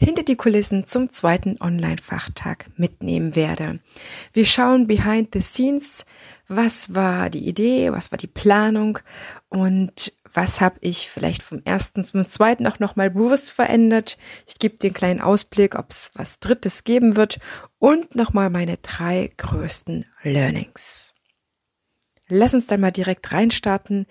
hinter die Kulissen zum zweiten Online-Fachtag mitnehmen werde. Wir schauen behind the scenes, was war die Idee, was war die Planung und was habe ich vielleicht vom ersten zum zweiten auch nochmal bewusst verändert. Ich gebe den kleinen Ausblick, ob es was Drittes geben wird und nochmal meine drei größten Learnings. Lass uns dann mal direkt reinstarten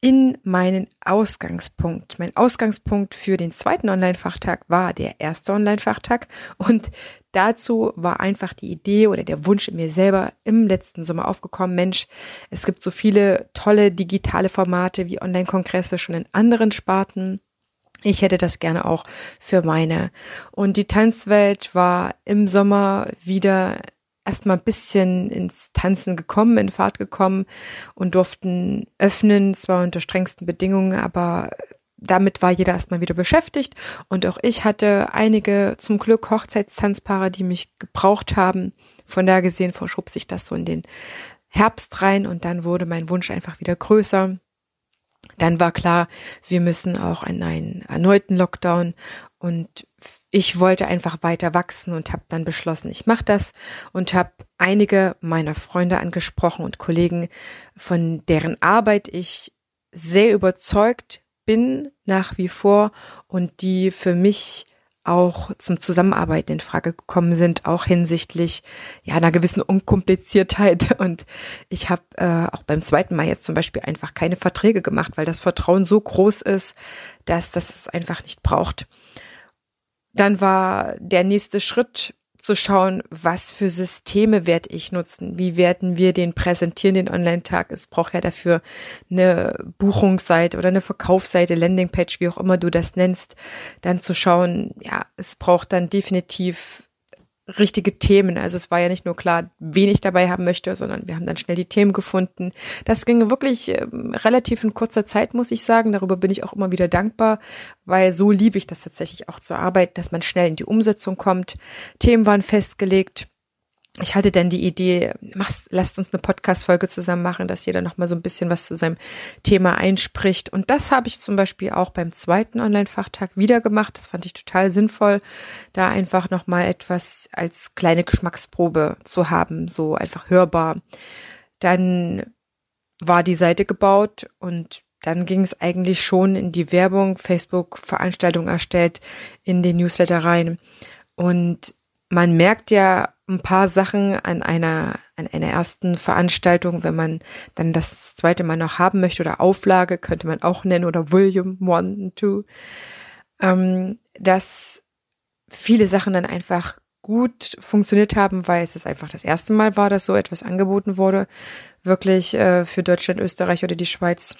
in meinen Ausgangspunkt. Mein Ausgangspunkt für den zweiten Online-Fachtag war der erste Online-Fachtag und dazu war einfach die Idee oder der Wunsch in mir selber im letzten Sommer aufgekommen, Mensch, es gibt so viele tolle digitale Formate wie Online-Kongresse schon in anderen Sparten. Ich hätte das gerne auch für meine. Und die Tanzwelt war im Sommer wieder erstmal ein bisschen ins Tanzen gekommen, in Fahrt gekommen und durften öffnen, zwar unter strengsten Bedingungen, aber damit war jeder erstmal wieder beschäftigt und auch ich hatte einige zum Glück Hochzeitstanzpaare, die mich gebraucht haben. Von da gesehen verschob sich das so in den Herbst rein und dann wurde mein Wunsch einfach wieder größer. Dann war klar, wir müssen auch in einen erneuten Lockdown. Und ich wollte einfach weiter wachsen und habe dann beschlossen, ich mache das und habe einige meiner Freunde angesprochen und Kollegen, von deren Arbeit ich sehr überzeugt bin nach wie vor und die für mich auch zum Zusammenarbeiten in Frage gekommen sind, auch hinsichtlich ja einer gewissen Unkompliziertheit. Und ich habe äh, auch beim zweiten Mal jetzt zum Beispiel einfach keine Verträge gemacht, weil das Vertrauen so groß ist, dass das es einfach nicht braucht. Dann war der nächste Schritt zu schauen, was für Systeme werde ich nutzen? Wie werden wir den präsentieren, den Online-Tag? Es braucht ja dafür eine Buchungsseite oder eine Verkaufsseite, Landingpage, wie auch immer du das nennst. Dann zu schauen, ja, es braucht dann definitiv richtige Themen. Also es war ja nicht nur klar, wen ich dabei haben möchte, sondern wir haben dann schnell die Themen gefunden. Das ging wirklich äh, relativ in kurzer Zeit, muss ich sagen. Darüber bin ich auch immer wieder dankbar, weil so liebe ich das tatsächlich auch zu arbeiten, dass man schnell in die Umsetzung kommt. Themen waren festgelegt ich hatte dann die Idee, machst, lasst uns eine Podcast-Folge zusammen machen, dass jeder noch mal so ein bisschen was zu seinem Thema einspricht. Und das habe ich zum Beispiel auch beim zweiten Online-Fachtag wieder gemacht. Das fand ich total sinnvoll, da einfach noch mal etwas als kleine Geschmacksprobe zu haben, so einfach hörbar. Dann war die Seite gebaut und dann ging es eigentlich schon in die Werbung, Facebook Veranstaltungen erstellt, in den Newsletter rein. Und man merkt ja ein paar Sachen an einer, an einer ersten Veranstaltung, wenn man dann das zweite Mal noch haben möchte oder Auflage, könnte man auch nennen oder Volume One Two, ähm, dass viele Sachen dann einfach gut funktioniert haben, weil es einfach das erste Mal war, dass so etwas angeboten wurde, wirklich äh, für Deutschland, Österreich oder die Schweiz.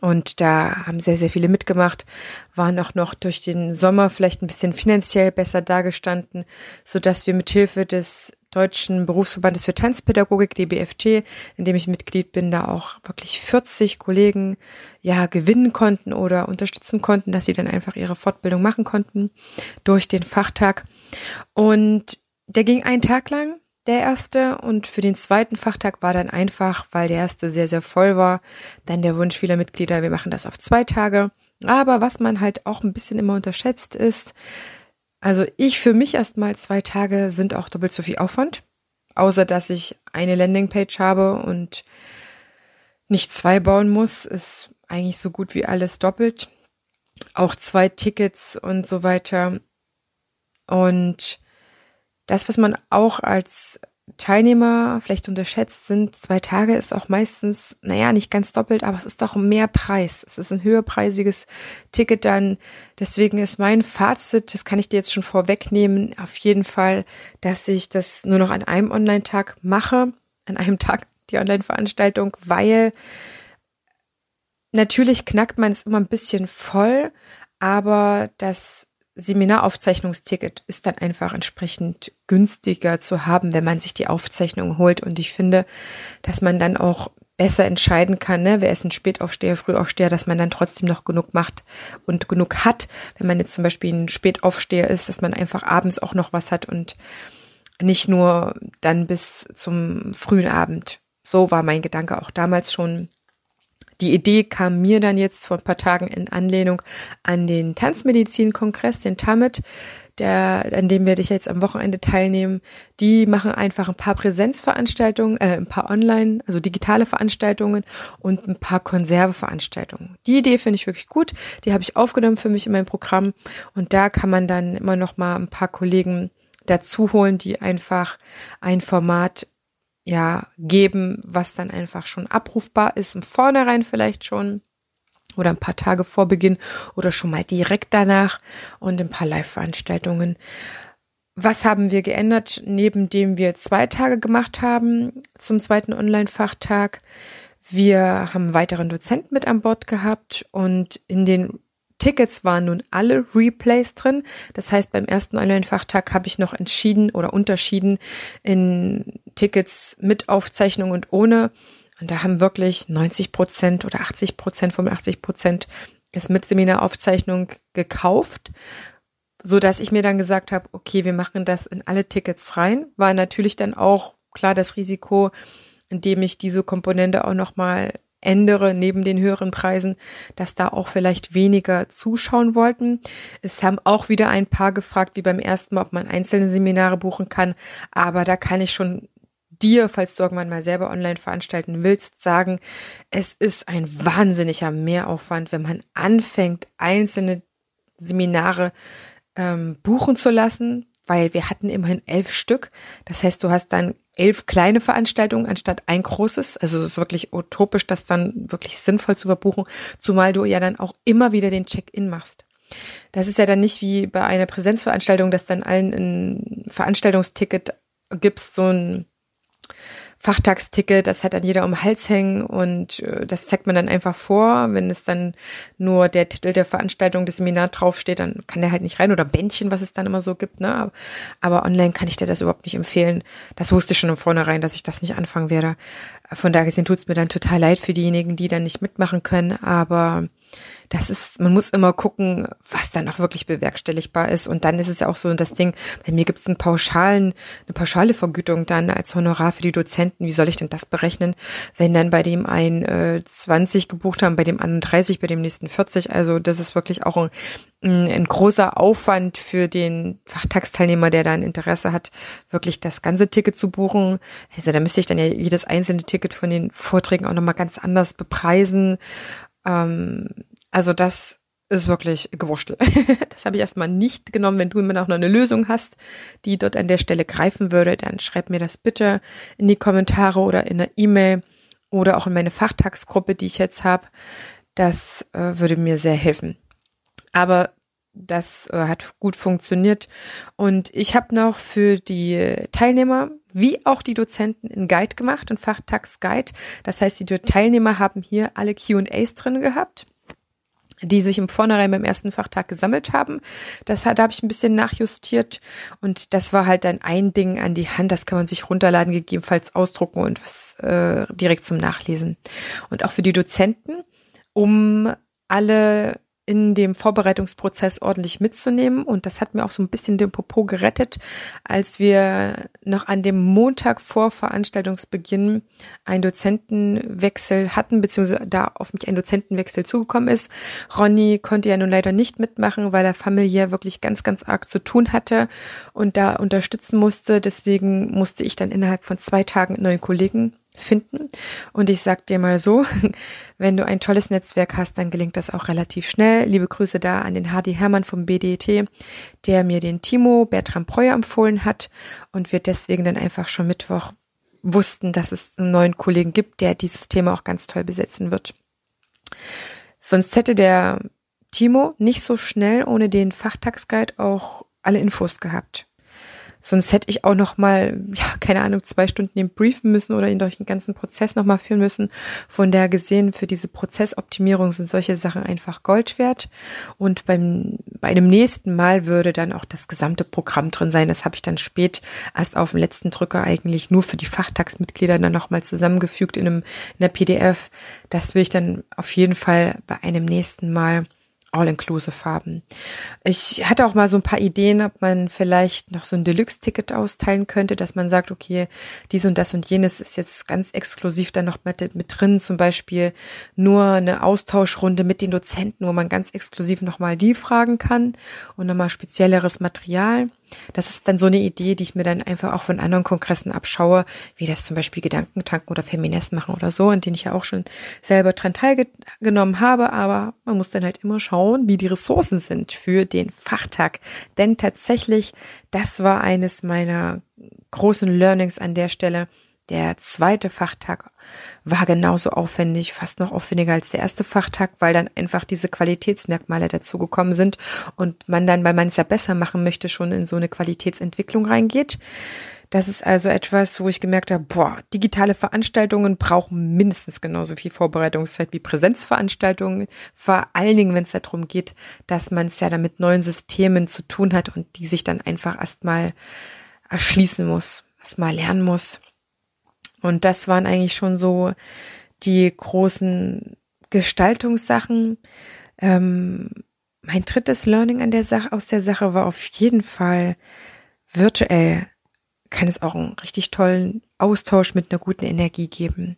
Und da haben sehr, sehr viele mitgemacht, waren auch noch durch den Sommer vielleicht ein bisschen finanziell besser dargestanden, so dass wir mit Hilfe des Deutschen Berufsverbandes für Tanzpädagogik, DBFT, in dem ich Mitglied bin, da auch wirklich 40 Kollegen ja gewinnen konnten oder unterstützen konnten, dass sie dann einfach ihre Fortbildung machen konnten durch den Fachtag. Und der ging einen Tag lang der erste. Und für den zweiten Fachtag war dann einfach, weil der erste sehr, sehr voll war, dann der Wunsch vieler Mitglieder, wir machen das auf zwei Tage. Aber was man halt auch ein bisschen immer unterschätzt ist, also ich für mich erstmal zwei Tage sind auch doppelt so viel Aufwand. Außer dass ich eine Landingpage habe und nicht zwei bauen muss, ist eigentlich so gut wie alles doppelt. Auch zwei Tickets und so weiter. Und das, was man auch als Teilnehmer vielleicht unterschätzt, sind zwei Tage ist auch meistens, naja, nicht ganz doppelt, aber es ist doch mehr Preis. Es ist ein höherpreisiges Ticket dann. Deswegen ist mein Fazit, das kann ich dir jetzt schon vorwegnehmen, auf jeden Fall, dass ich das nur noch an einem Online-Tag mache, an einem Tag die Online-Veranstaltung, weil natürlich knackt man es immer ein bisschen voll, aber das Seminaraufzeichnungsticket ist dann einfach entsprechend günstiger zu haben, wenn man sich die Aufzeichnung holt. Und ich finde, dass man dann auch besser entscheiden kann, ne, wer ist ein Spätaufsteher, Frühaufsteher, dass man dann trotzdem noch genug macht und genug hat. Wenn man jetzt zum Beispiel ein Spätaufsteher ist, dass man einfach abends auch noch was hat und nicht nur dann bis zum frühen Abend. So war mein Gedanke auch damals schon. Die Idee kam mir dann jetzt vor ein paar Tagen in Anlehnung an den Tanzmedizin-Kongress, den TAMIT, der, an dem werde ich jetzt am Wochenende teilnehmen. Die machen einfach ein paar Präsenzveranstaltungen, äh, ein paar Online, also digitale Veranstaltungen und ein paar Konserveveranstaltungen. Die Idee finde ich wirklich gut. Die habe ich aufgenommen für mich in meinem Programm und da kann man dann immer noch mal ein paar Kollegen dazu holen, die einfach ein Format ja geben, was dann einfach schon abrufbar ist, im Vornherein vielleicht schon oder ein paar Tage vor Beginn oder schon mal direkt danach und ein paar Live-Veranstaltungen. Was haben wir geändert, neben dem wir zwei Tage gemacht haben zum zweiten Online-Fachtag? Wir haben weiteren Dozenten mit an Bord gehabt und in den Tickets waren nun alle Replays drin. Das heißt, beim ersten Online-Fachtag habe ich noch entschieden oder unterschieden in Tickets mit Aufzeichnung und ohne. Und da haben wirklich 90 Prozent oder 80 Prozent, 85 Prozent es mit Seminaraufzeichnung gekauft, so dass ich mir dann gesagt habe, okay, wir machen das in alle Tickets rein. War natürlich dann auch klar das Risiko, indem ich diese Komponente auch nochmal ändere neben den höheren Preisen, dass da auch vielleicht weniger zuschauen wollten. Es haben auch wieder ein paar gefragt, wie beim ersten Mal, ob man einzelne Seminare buchen kann. Aber da kann ich schon dir, falls du irgendwann mal selber online veranstalten willst, sagen, es ist ein wahnsinniger Mehraufwand, wenn man anfängt, einzelne Seminare ähm, buchen zu lassen, weil wir hatten immerhin elf Stück. Das heißt, du hast dann elf kleine Veranstaltungen anstatt ein großes. Also es ist wirklich utopisch, das dann wirklich sinnvoll zu verbuchen, zumal du ja dann auch immer wieder den Check-in machst. Das ist ja dann nicht wie bei einer Präsenzveranstaltung, dass dann allen ein Veranstaltungsticket gibst, so ein Fachtagsticket, das hat dann jeder um den Hals hängen und äh, das zeigt man dann einfach vor. Wenn es dann nur der Titel der Veranstaltung, des Seminar draufsteht, dann kann der halt nicht rein oder Bändchen, was es dann immer so gibt. Ne? Aber, online kann ich dir das überhaupt nicht empfehlen. Das wusste ich schon im Vornherein, dass ich das nicht anfangen werde. Von daher gesehen tut es mir dann total leid für diejenigen, die dann nicht mitmachen können. Aber das ist, man muss immer gucken, was dann auch wirklich bewerkstelligbar ist. Und dann ist es ja auch so das Ding, bei mir gibt es einen pauschalen, eine pauschale Vergütung dann als Honorar für die Dozenten. Wie soll ich denn das berechnen, wenn dann bei dem ein äh, 20 gebucht haben, bei dem anderen 30, bei dem nächsten 40? Also das ist wirklich auch ein, ein großer Aufwand für den Fachtagsteilnehmer, der da ein Interesse hat, wirklich das ganze Ticket zu buchen. Also da müsste ich dann ja jedes einzelne Ticket von den Vorträgen auch nochmal ganz anders bepreisen. Ähm, also das ist wirklich gewurschtelt. das habe ich erstmal nicht genommen. Wenn du immer noch eine Lösung hast, die dort an der Stelle greifen würde, dann schreib mir das bitte in die Kommentare oder in der E-Mail oder auch in meine Fachtagsgruppe, die ich jetzt habe. Das äh, würde mir sehr helfen. Aber das äh, hat gut funktioniert. Und ich habe noch für die Teilnehmer wie auch die Dozenten einen Guide gemacht, einen Fachtagsguide. Das heißt, die Teilnehmer haben hier alle QAs drin gehabt die sich im Vornherein beim ersten Fachtag gesammelt haben. Das hat, da habe ich ein bisschen nachjustiert und das war halt dann ein Ding an die Hand, das kann man sich runterladen, gegebenenfalls ausdrucken und was äh, direkt zum Nachlesen. Und auch für die Dozenten, um alle in dem Vorbereitungsprozess ordentlich mitzunehmen. Und das hat mir auch so ein bisschen den Popo gerettet, als wir noch an dem Montag vor Veranstaltungsbeginn einen Dozentenwechsel hatten, beziehungsweise da auf mich ein Dozentenwechsel zugekommen ist. Ronny konnte ja nun leider nicht mitmachen, weil er familiär wirklich ganz, ganz arg zu tun hatte und da unterstützen musste. Deswegen musste ich dann innerhalb von zwei Tagen neuen Kollegen finden. Und ich sag dir mal so, wenn du ein tolles Netzwerk hast, dann gelingt das auch relativ schnell. Liebe Grüße da an den Hardy Hermann vom BDT, der mir den Timo Bertram Breuer empfohlen hat und wir deswegen dann einfach schon Mittwoch wussten, dass es einen neuen Kollegen gibt, der dieses Thema auch ganz toll besetzen wird. Sonst hätte der Timo nicht so schnell ohne den Fachtagsguide auch alle Infos gehabt. Sonst hätte ich auch noch mal, ja, keine Ahnung, zwei Stunden ihn briefen müssen oder ihn durch den ganzen Prozess noch mal führen müssen. Von der gesehen, für diese Prozessoptimierung sind solche Sachen einfach Gold wert. Und beim, bei einem nächsten Mal würde dann auch das gesamte Programm drin sein. Das habe ich dann spät erst auf dem letzten Drücker eigentlich nur für die Fachtagsmitglieder dann noch mal zusammengefügt in einem, in der PDF. Das will ich dann auf jeden Fall bei einem nächsten Mal All-Inclusive haben. Ich hatte auch mal so ein paar Ideen, ob man vielleicht noch so ein Deluxe-Ticket austeilen könnte, dass man sagt, okay, dies und das und jenes ist jetzt ganz exklusiv dann noch mit, mit drin, zum Beispiel nur eine Austauschrunde mit den Dozenten, wo man ganz exklusiv nochmal die fragen kann und nochmal spezielleres Material. Das ist dann so eine Idee, die ich mir dann einfach auch von anderen Kongressen abschaue, wie das zum Beispiel Gedankentanken oder Feminist machen oder so, an denen ich ja auch schon selber dran teilgenommen habe. Aber man muss dann halt immer schauen, wie die Ressourcen sind für den Fachtag. Denn tatsächlich, das war eines meiner großen Learnings an der Stelle. Der zweite Fachtag war genauso aufwendig, fast noch aufwendiger als der erste Fachtag, weil dann einfach diese Qualitätsmerkmale dazugekommen sind und man dann, weil man es ja besser machen möchte, schon in so eine Qualitätsentwicklung reingeht. Das ist also etwas, wo ich gemerkt habe, boah, digitale Veranstaltungen brauchen mindestens genauso viel Vorbereitungszeit wie Präsenzveranstaltungen. Vor allen Dingen, wenn es darum geht, dass man es ja dann mit neuen Systemen zu tun hat und die sich dann einfach erstmal erschließen muss, erstmal lernen muss. Und das waren eigentlich schon so die großen Gestaltungssachen. Ähm, mein drittes Learning an der Sache, aus der Sache war auf jeden Fall virtuell kann es auch einen richtig tollen Austausch mit einer guten Energie geben.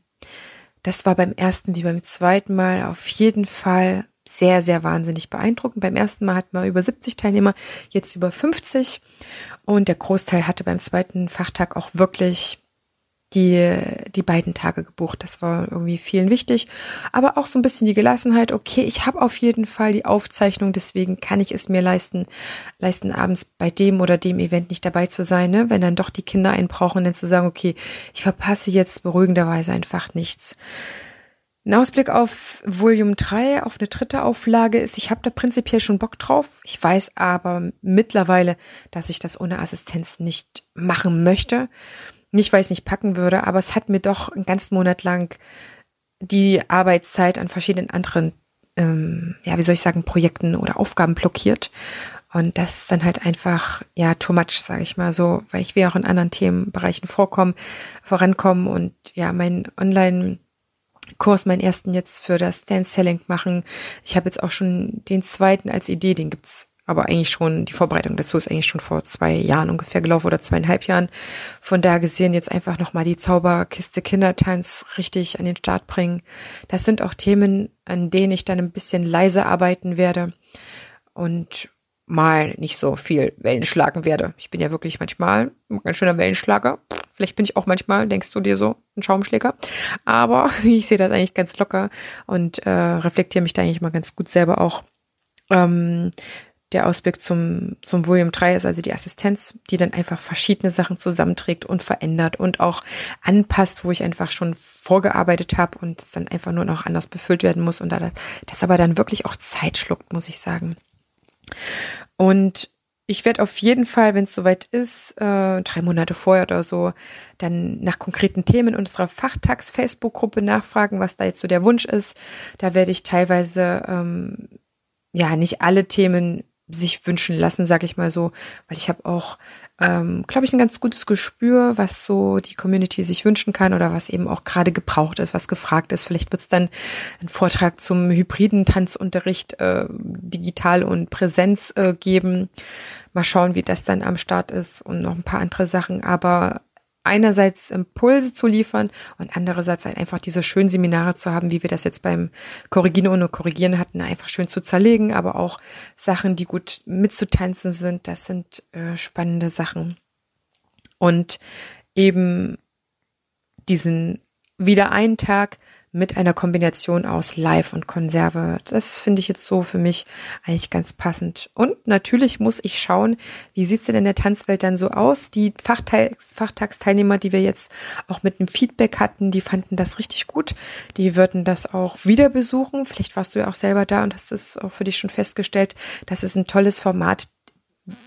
Das war beim ersten wie beim zweiten Mal auf jeden Fall sehr, sehr wahnsinnig beeindruckend. Beim ersten Mal hatten wir über 70 Teilnehmer, jetzt über 50. Und der Großteil hatte beim zweiten Fachtag auch wirklich die, die beiden Tage gebucht. Das war irgendwie vielen wichtig. Aber auch so ein bisschen die Gelassenheit, okay, ich habe auf jeden Fall die Aufzeichnung, deswegen kann ich es mir leisten, leisten abends bei dem oder dem Event nicht dabei zu sein, ne? wenn dann doch die Kinder einen brauchen, dann zu sagen, okay, ich verpasse jetzt beruhigenderweise einfach nichts. Ein Ausblick auf Volume 3, auf eine dritte Auflage ist, ich habe da prinzipiell schon Bock drauf. Ich weiß aber mittlerweile, dass ich das ohne Assistenz nicht machen möchte. Nicht, weil ich es nicht packen würde, aber es hat mir doch einen ganzen Monat lang die Arbeitszeit an verschiedenen anderen, ähm, ja, wie soll ich sagen, Projekten oder Aufgaben blockiert. Und das ist dann halt einfach, ja, too much, sage ich mal so, weil ich will auch in anderen Themenbereichen vorkommen, vorankommen und ja, mein Online- Kurs, meinen ersten jetzt für das Dance Selling machen. Ich habe jetzt auch schon den zweiten als Idee, den gibt's aber eigentlich schon, die Vorbereitung dazu ist eigentlich schon vor zwei Jahren ungefähr gelaufen oder zweieinhalb Jahren. Von da gesehen jetzt einfach nochmal die Zauberkiste Kindertanz richtig an den Start bringen. Das sind auch Themen, an denen ich dann ein bisschen leiser arbeiten werde und mal nicht so viel Wellen schlagen werde. Ich bin ja wirklich manchmal ein ganz schöner Wellenschlager. Vielleicht bin ich auch manchmal, denkst du dir so, ein Schaumschläger. Aber ich sehe das eigentlich ganz locker und äh, reflektiere mich da eigentlich mal ganz gut selber auch. Ähm, der Ausblick zum, zum Volume 3 ist also die Assistenz, die dann einfach verschiedene Sachen zusammenträgt und verändert und auch anpasst, wo ich einfach schon vorgearbeitet habe und es dann einfach nur noch anders befüllt werden muss und das aber dann wirklich auch Zeit schluckt, muss ich sagen. Und ich werde auf jeden Fall, wenn es soweit ist, äh, drei Monate vorher oder so, dann nach konkreten Themen unserer Fachtags-Facebook-Gruppe nachfragen, was da jetzt so der Wunsch ist. Da werde ich teilweise ähm, ja nicht alle Themen sich wünschen lassen, sag ich mal so, weil ich habe auch, ähm, glaube ich, ein ganz gutes Gespür, was so die Community sich wünschen kann oder was eben auch gerade gebraucht ist, was gefragt ist. Vielleicht wird es dann einen Vortrag zum hybriden Tanzunterricht äh, digital und Präsenz äh, geben. Mal schauen, wie das dann am Start ist und noch ein paar andere Sachen. Aber einerseits Impulse zu liefern und andererseits halt einfach diese schönen Seminare zu haben, wie wir das jetzt beim Korrigieren ohne Korrigieren hatten, einfach schön zu zerlegen, aber auch Sachen, die gut mitzutanzen sind, das sind äh, spannende Sachen. Und eben diesen wieder einen Tag mit einer Kombination aus Live und Konserve. Das finde ich jetzt so für mich eigentlich ganz passend. Und natürlich muss ich schauen, wie sieht's denn in der Tanzwelt dann so aus? Die Fachtags Fachtagsteilnehmer, die wir jetzt auch mit einem Feedback hatten, die fanden das richtig gut. Die würden das auch wieder besuchen. Vielleicht warst du ja auch selber da und hast es auch für dich schon festgestellt. Das ist ein tolles Format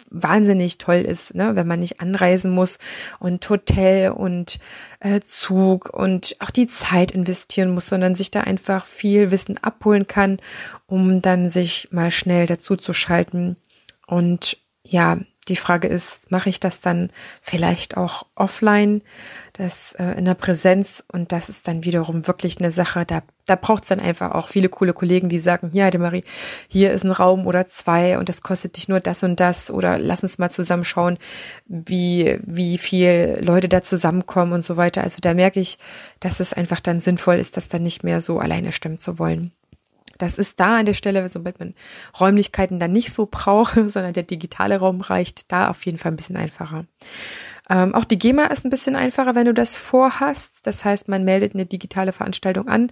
wahnsinnig toll ist, ne, wenn man nicht anreisen muss und Hotel und äh, Zug und auch die Zeit investieren muss, sondern sich da einfach viel Wissen abholen kann, um dann sich mal schnell dazu zu schalten. Und ja, die Frage ist, mache ich das dann vielleicht auch offline, das äh, in der Präsenz und das ist dann wiederum wirklich eine Sache, da, da braucht es dann einfach auch viele coole Kollegen, die sagen, hier Heidemarie, hier ist ein Raum oder zwei und das kostet dich nur das und das oder lass uns mal zusammenschauen, wie, wie viel Leute da zusammenkommen und so weiter. Also da merke ich, dass es einfach dann sinnvoll ist, das dann nicht mehr so alleine stimmen zu wollen. Das ist da an der Stelle, sobald man Räumlichkeiten dann nicht so braucht, sondern der digitale Raum reicht, da auf jeden Fall ein bisschen einfacher. Ähm, auch die GEMA ist ein bisschen einfacher, wenn du das vorhast. Das heißt, man meldet eine digitale Veranstaltung an,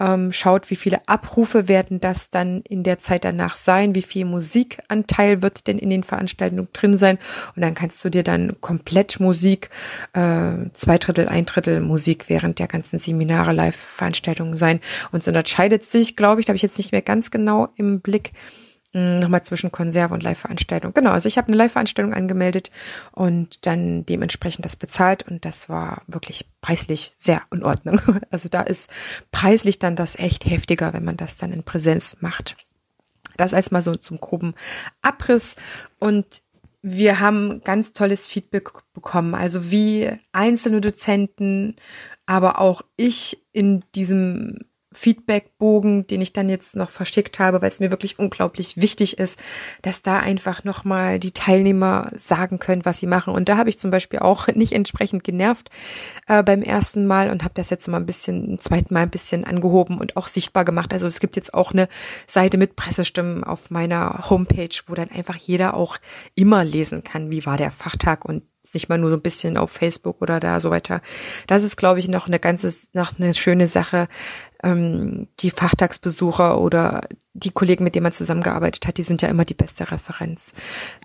ähm, schaut, wie viele Abrufe werden das dann in der Zeit danach sein, wie viel Musikanteil wird denn in den Veranstaltungen drin sein. Und dann kannst du dir dann komplett Musik, äh, zwei Drittel, ein Drittel Musik während der ganzen Seminare, Live-Veranstaltungen sein. Und so unterscheidet sich, glaube ich, da habe ich jetzt nicht mehr ganz genau im Blick, nochmal zwischen Konserve und Live-Veranstaltung. Genau, also ich habe eine Live-Veranstaltung angemeldet und dann dementsprechend das bezahlt und das war wirklich preislich sehr in Ordnung. Also da ist preislich dann das echt heftiger, wenn man das dann in Präsenz macht. Das als mal so zum groben Abriss und wir haben ganz tolles Feedback bekommen, also wie einzelne Dozenten, aber auch ich in diesem Feedbackbogen, den ich dann jetzt noch verschickt habe, weil es mir wirklich unglaublich wichtig ist, dass da einfach nochmal die Teilnehmer sagen können, was sie machen. Und da habe ich zum Beispiel auch nicht entsprechend genervt äh, beim ersten Mal und habe das jetzt mal ein bisschen, ein zweiten Mal ein bisschen angehoben und auch sichtbar gemacht. Also es gibt jetzt auch eine Seite mit Pressestimmen auf meiner Homepage, wo dann einfach jeder auch immer lesen kann, wie war der Fachtag und nicht mal nur so ein bisschen auf Facebook oder da so weiter. Das ist, glaube ich, noch eine ganze, noch eine schöne Sache, ähm, die Fachtagsbesucher oder die Kollegen, mit denen man zusammengearbeitet hat, die sind ja immer die beste Referenz.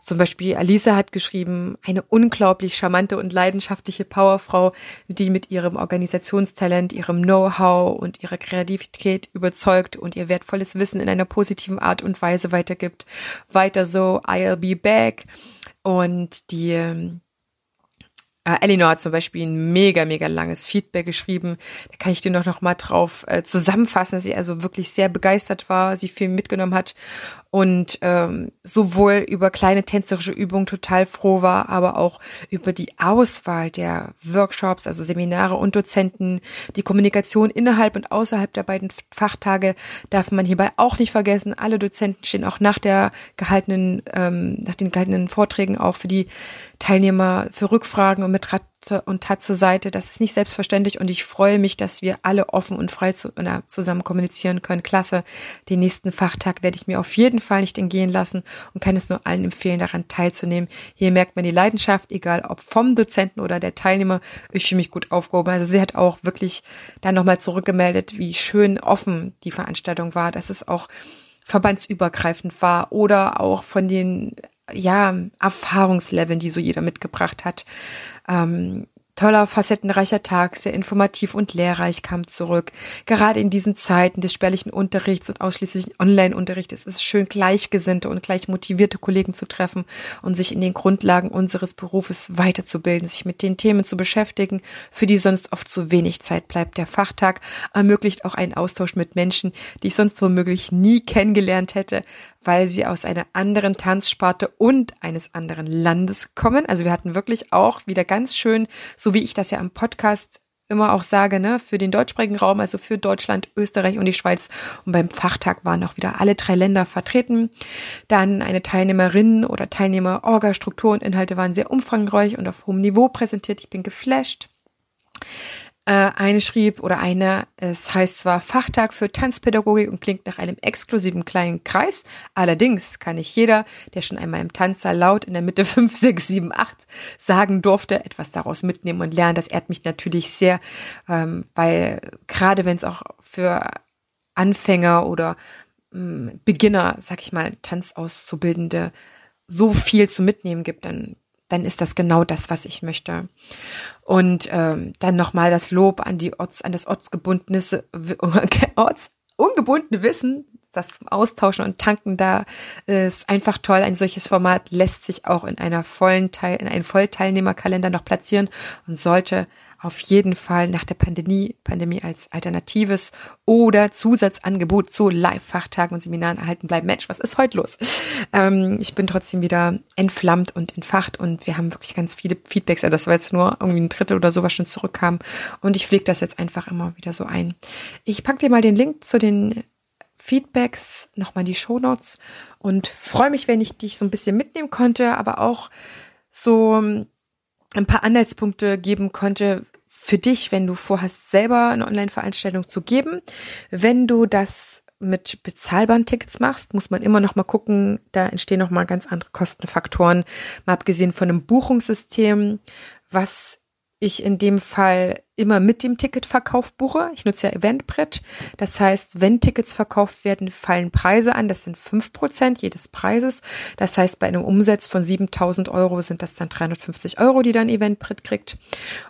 Zum Beispiel Alisa hat geschrieben, eine unglaublich charmante und leidenschaftliche Powerfrau, die mit ihrem Organisationstalent, ihrem Know-how und ihrer Kreativität überzeugt und ihr wertvolles Wissen in einer positiven Art und Weise weitergibt. Weiter so, I'll be back. Und die ähm, äh, Elinor hat zum Beispiel ein mega, mega langes Feedback geschrieben. Da kann ich dir noch, noch mal drauf äh, zusammenfassen, dass sie also wirklich sehr begeistert war, sie viel mitgenommen hat und ähm, sowohl über kleine tänzerische Übungen total froh war, aber auch über die Auswahl der Workshops, also Seminare und Dozenten, die Kommunikation innerhalb und außerhalb der beiden Fachtage darf man hierbei auch nicht vergessen. Alle Dozenten stehen auch nach der gehaltenen, ähm, nach den gehaltenen Vorträgen auch für die Teilnehmer für Rückfragen und mit Rat und Tat zur Seite. Das ist nicht selbstverständlich und ich freue mich, dass wir alle offen und frei zu, na, zusammen kommunizieren können. Klasse. Den nächsten Fachtag werde ich mir auf jeden Fall nicht entgehen lassen und kann es nur allen empfehlen, daran teilzunehmen. Hier merkt man die Leidenschaft, egal ob vom Dozenten oder der Teilnehmer. Ich fühle mich gut aufgehoben. Also sie hat auch wirklich dann nochmal zurückgemeldet, wie schön offen die Veranstaltung war, dass es auch verbandsübergreifend war oder auch von den ja, Erfahrungsleveln, die so jeder mitgebracht hat. Ähm, toller, facettenreicher Tag, sehr informativ und lehrreich kam zurück. Gerade in diesen Zeiten des spärlichen Unterrichts und ausschließlich Online-Unterrichts ist es schön, gleichgesinnte und gleich motivierte Kollegen zu treffen und sich in den Grundlagen unseres Berufes weiterzubilden, sich mit den Themen zu beschäftigen, für die sonst oft zu wenig Zeit bleibt. Der Fachtag ermöglicht auch einen Austausch mit Menschen, die ich sonst womöglich nie kennengelernt hätte, weil sie aus einer anderen Tanzsparte und eines anderen Landes kommen. Also wir hatten wirklich auch wieder ganz schön, so wie ich das ja am Podcast immer auch sage, ne, für den deutschsprachigen Raum, also für Deutschland, Österreich und die Schweiz. Und beim Fachtag waren auch wieder alle drei Länder vertreten. Dann eine Teilnehmerin oder Teilnehmer, Orga, Struktur und Inhalte waren sehr umfangreich und auf hohem Niveau präsentiert. Ich bin geflasht. Äh, eine schrieb oder eine, es heißt zwar Fachtag für Tanzpädagogik und klingt nach einem exklusiven kleinen Kreis. Allerdings kann nicht jeder, der schon einmal im Tanzsaal laut in der Mitte 5, 6, 7, 8 sagen durfte, etwas daraus mitnehmen und lernen. Das ehrt mich natürlich sehr, ähm, weil gerade wenn es auch für Anfänger oder ähm, Beginner, sag ich mal, Tanzauszubildende so viel zu mitnehmen gibt, dann dann ist das genau das, was ich möchte. Und ähm, dann nochmal das Lob an die Orts, an das ortsgebundene, orts, ungebundene Wissen, das Austauschen und Tanken da ist einfach toll. Ein solches Format lässt sich auch in einer vollen Teil, in einen Vollteilnehmerkalender noch platzieren und sollte auf jeden Fall nach der Pandemie, Pandemie als alternatives oder Zusatzangebot zu Live-Fachtagen und Seminaren erhalten bleiben. Mensch, was ist heute los? Ähm, ich bin trotzdem wieder entflammt und entfacht und wir haben wirklich ganz viele Feedbacks. Also das war jetzt nur irgendwie ein Drittel oder so, was schon zurückkam. Und ich pflege das jetzt einfach immer wieder so ein. Ich packe dir mal den Link zu den Feedbacks nochmal die Show Notes und freue mich, wenn ich dich so ein bisschen mitnehmen konnte, aber auch so ein paar Anhaltspunkte geben konnte, für dich, wenn du vorhast, selber eine Online-Veranstaltung zu geben. Wenn du das mit bezahlbaren Tickets machst, muss man immer noch mal gucken, da entstehen noch mal ganz andere Kostenfaktoren, mal abgesehen von einem Buchungssystem, was ich in dem Fall immer mit dem Ticketverkauf buche. Ich nutze ja Eventbrite. Das heißt, wenn Tickets verkauft werden, fallen Preise an. Das sind fünf Prozent jedes Preises. Das heißt, bei einem Umsatz von 7000 Euro sind das dann 350 Euro, die dann Eventbrite kriegt.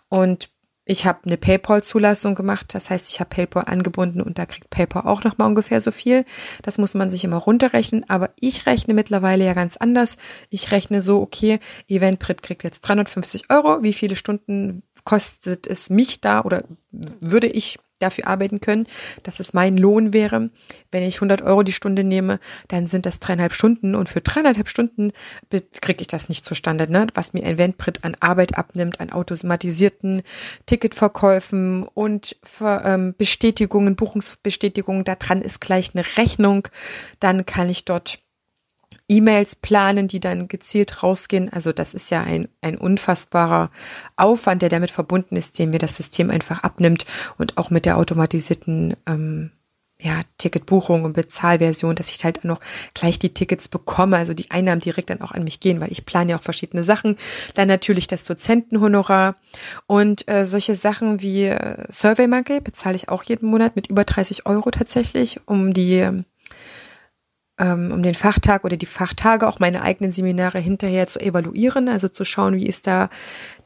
Und ich habe eine PayPal-Zulassung gemacht, das heißt, ich habe PayPal angebunden und da kriegt PayPal auch nochmal ungefähr so viel. Das muss man sich immer runterrechnen, aber ich rechne mittlerweile ja ganz anders. Ich rechne so, okay, Eventbrite kriegt jetzt 350 Euro. Wie viele Stunden kostet es mich da oder würde ich dafür arbeiten können, dass es mein Lohn wäre. Wenn ich 100 Euro die Stunde nehme, dann sind das dreieinhalb Stunden und für dreieinhalb Stunden kriege ich das nicht zustande, ne? was mir Eventbrit an Arbeit abnimmt, an automatisierten Ticketverkäufen und ähm, Bestätigungen, Buchungsbestätigungen. Da dran ist gleich eine Rechnung. Dann kann ich dort E-Mails planen, die dann gezielt rausgehen. Also das ist ja ein, ein unfassbarer Aufwand, der damit verbunden ist, den mir das System einfach abnimmt und auch mit der automatisierten ähm, ja, Ticketbuchung und Bezahlversion, dass ich halt noch gleich die Tickets bekomme, also die Einnahmen direkt dann auch an mich gehen, weil ich plane ja auch verschiedene Sachen. Dann natürlich das Dozentenhonorar und äh, solche Sachen wie äh, SurveyMonkey bezahle ich auch jeden Monat mit über 30 Euro tatsächlich, um die ähm, um den Fachtag oder die Fachtage, auch meine eigenen Seminare hinterher zu evaluieren, also zu schauen, wie ist da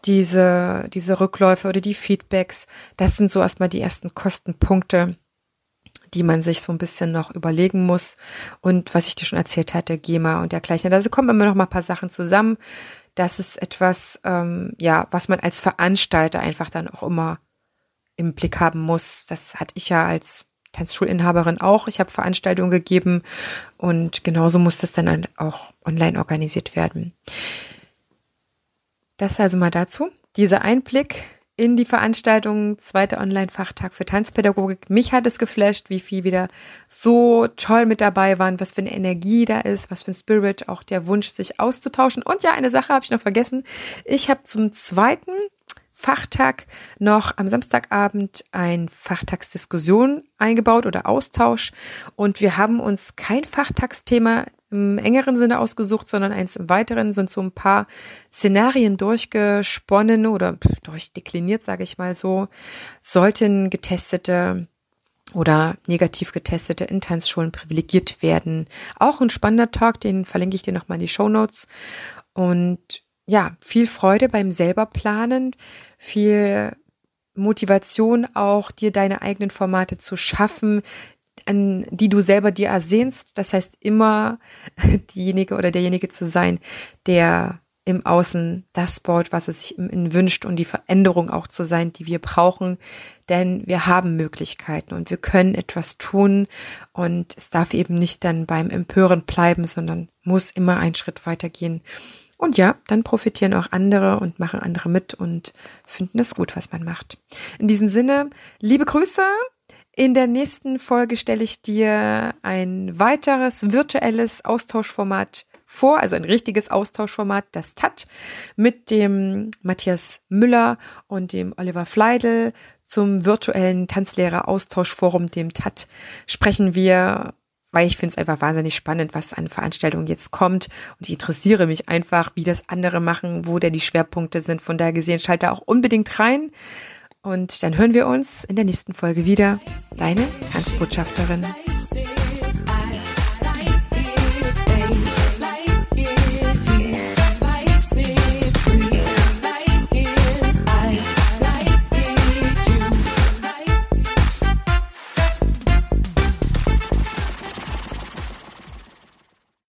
diese, diese Rückläufe oder die Feedbacks. Das sind so erstmal die ersten Kostenpunkte, die man sich so ein bisschen noch überlegen muss. Und was ich dir schon erzählt hatte, GEMA und dergleichen. Also kommen immer noch mal ein paar Sachen zusammen. Das ist etwas, ähm, ja, was man als Veranstalter einfach dann auch immer im Blick haben muss. Das hatte ich ja als Tanzschulinhaberin auch. Ich habe Veranstaltungen gegeben und genauso muss das dann auch online organisiert werden. Das also mal dazu. Dieser Einblick in die Veranstaltung, zweiter Online-Fachtag für Tanzpädagogik. Mich hat es geflasht, wie viel wieder so toll mit dabei waren, was für eine Energie da ist, was für ein Spirit, auch der Wunsch, sich auszutauschen. Und ja, eine Sache habe ich noch vergessen. Ich habe zum zweiten Fachtag noch am Samstagabend ein Fachtagsdiskussion eingebaut oder Austausch. Und wir haben uns kein Fachtagsthema im engeren Sinne ausgesucht, sondern eins im weiteren sind so ein paar Szenarien durchgesponnen oder durchdekliniert, sage ich mal so. Sollten getestete oder negativ getestete in Tanzschulen privilegiert werden. Auch ein spannender Talk, den verlinke ich dir nochmal in die Show Notes. Und ja, viel Freude beim selber planen, viel Motivation auch, dir deine eigenen Formate zu schaffen, an die du selber dir ersehnst. Das heißt, immer diejenige oder derjenige zu sein, der im Außen das baut, was es sich im wünscht und die Veränderung auch zu sein, die wir brauchen. Denn wir haben Möglichkeiten und wir können etwas tun und es darf eben nicht dann beim Empören bleiben, sondern muss immer einen Schritt weitergehen. Und ja, dann profitieren auch andere und machen andere mit und finden es gut, was man macht. In diesem Sinne, liebe Grüße. In der nächsten Folge stelle ich dir ein weiteres virtuelles Austauschformat vor, also ein richtiges Austauschformat, das TAT, mit dem Matthias Müller und dem Oliver Fleidel zum virtuellen Tanzlehrer Austauschforum, dem TAT, sprechen wir weil ich finde es einfach wahnsinnig spannend, was an Veranstaltungen jetzt kommt. Und ich interessiere mich einfach, wie das andere machen, wo da die Schwerpunkte sind. Von daher gesehen, schalte auch unbedingt rein. Und dann hören wir uns in der nächsten Folge wieder. Deine Tanzbotschafterin.